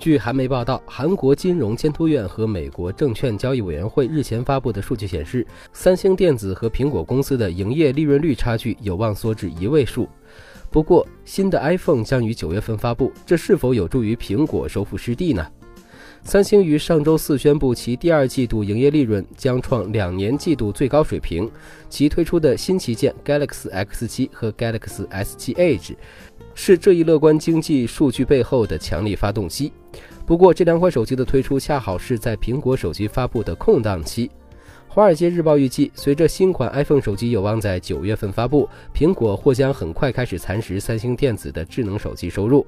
据韩媒报道，韩国金融监督院和美国证券交易委员会日前发布的数据显示，三星电子和苹果公司的营业利润率差距有望缩至一位数。不过，新的 iPhone 将于九月份发布，这是否有助于苹果收复失地呢？三星于上周四宣布，其第二季度营业利润将创两年季度最高水平，其推出的新旗舰 Galaxy X7 和 Galaxy S7 Edge。是这一乐观经济数据背后的强力发动机。不过，这两款手机的推出恰好是在苹果手机发布的空档期。《华尔街日报》预计，随着新款 iPhone 手机有望在九月份发布，苹果或将很快开始蚕食三星电子的智能手机收入。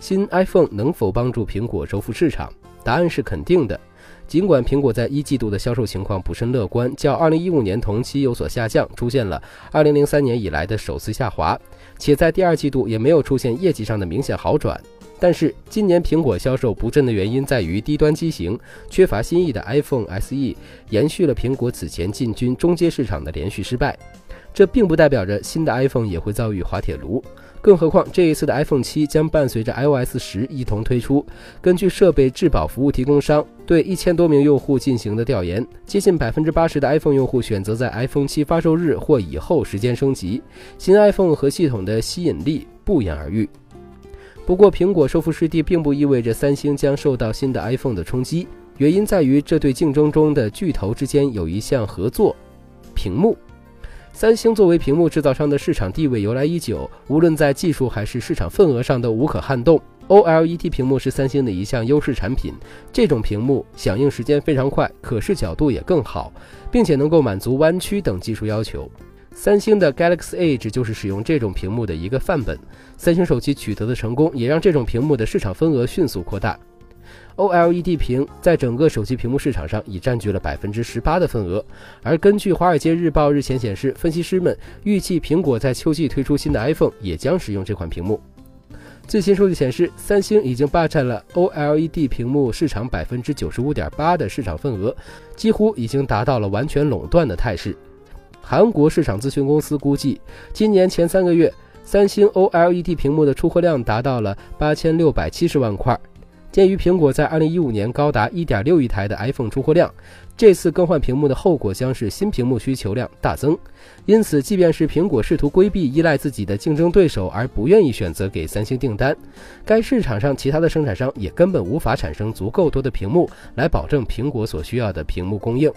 新 iPhone 能否帮助苹果收复市场？答案是肯定的。尽管苹果在一季度的销售情况不甚乐观，较2015年同期有所下降，出现了2003年以来的首次下滑，且在第二季度也没有出现业绩上的明显好转。但是今年苹果销售不振的原因在于低端机型缺乏新意的 iPhone SE，延续了苹果此前进军中阶市场的连续失败。这并不代表着新的 iPhone 也会遭遇滑铁卢。更何况，这一次的 iPhone 七将伴随着 iOS 十一同推出。根据设备质保服务提供商对一千多名用户进行的调研，接近百分之八十的 iPhone 用户选择在 iPhone 七发售日或以后时间升级。新 iPhone 和系统的吸引力不言而喻。不过，苹果收复失地并不意味着三星将受到新的 iPhone 的冲击，原因在于这对竞争中的巨头之间有一项合作——屏幕。三星作为屏幕制造商的市场地位由来已久，无论在技术还是市场份额上都无可撼动。OLED 屏幕是三星的一项优势产品，这种屏幕响应时间非常快，可视角度也更好，并且能够满足弯曲等技术要求。三星的 Galaxy Edge 就是使用这种屏幕的一个范本。三星手机取得的成功，也让这种屏幕的市场份额迅速扩大。OLED 屏在整个手机屏幕市场上已占据了百分之十八的份额，而根据《华尔街日报》日前显示，分析师们预计苹果在秋季推出新的 iPhone 也将使用这款屏幕。最新数据显示，三星已经霸占了 OLED 屏幕市场百分之九十五点八的市场份额，几乎已经达到了完全垄断的态势。韩国市场咨询公司估计，今年前三个月，三星 OLED 屏幕的出货量达到了八千六百七十万块。鉴于苹果在2015年高达1.6亿台的 iPhone 出货量，这次更换屏幕的后果将是新屏幕需求量大增。因此，即便是苹果试图规避依赖自己的竞争对手而不愿意选择给三星订单，该市场上其他的生产商也根本无法产生足够多的屏幕来保证苹果所需要的屏幕供应。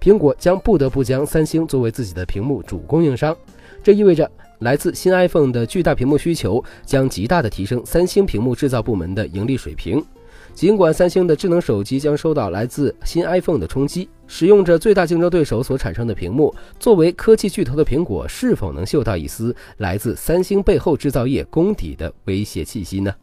苹果将不得不将三星作为自己的屏幕主供应商，这意味着。来自新 iPhone 的巨大屏幕需求将极大的提升三星屏幕制造部门的盈利水平。尽管三星的智能手机将受到来自新 iPhone 的冲击，使用着最大竞争对手所产生的屏幕，作为科技巨头的苹果是否能嗅到一丝来自三星背后制造业功底的威胁气息呢？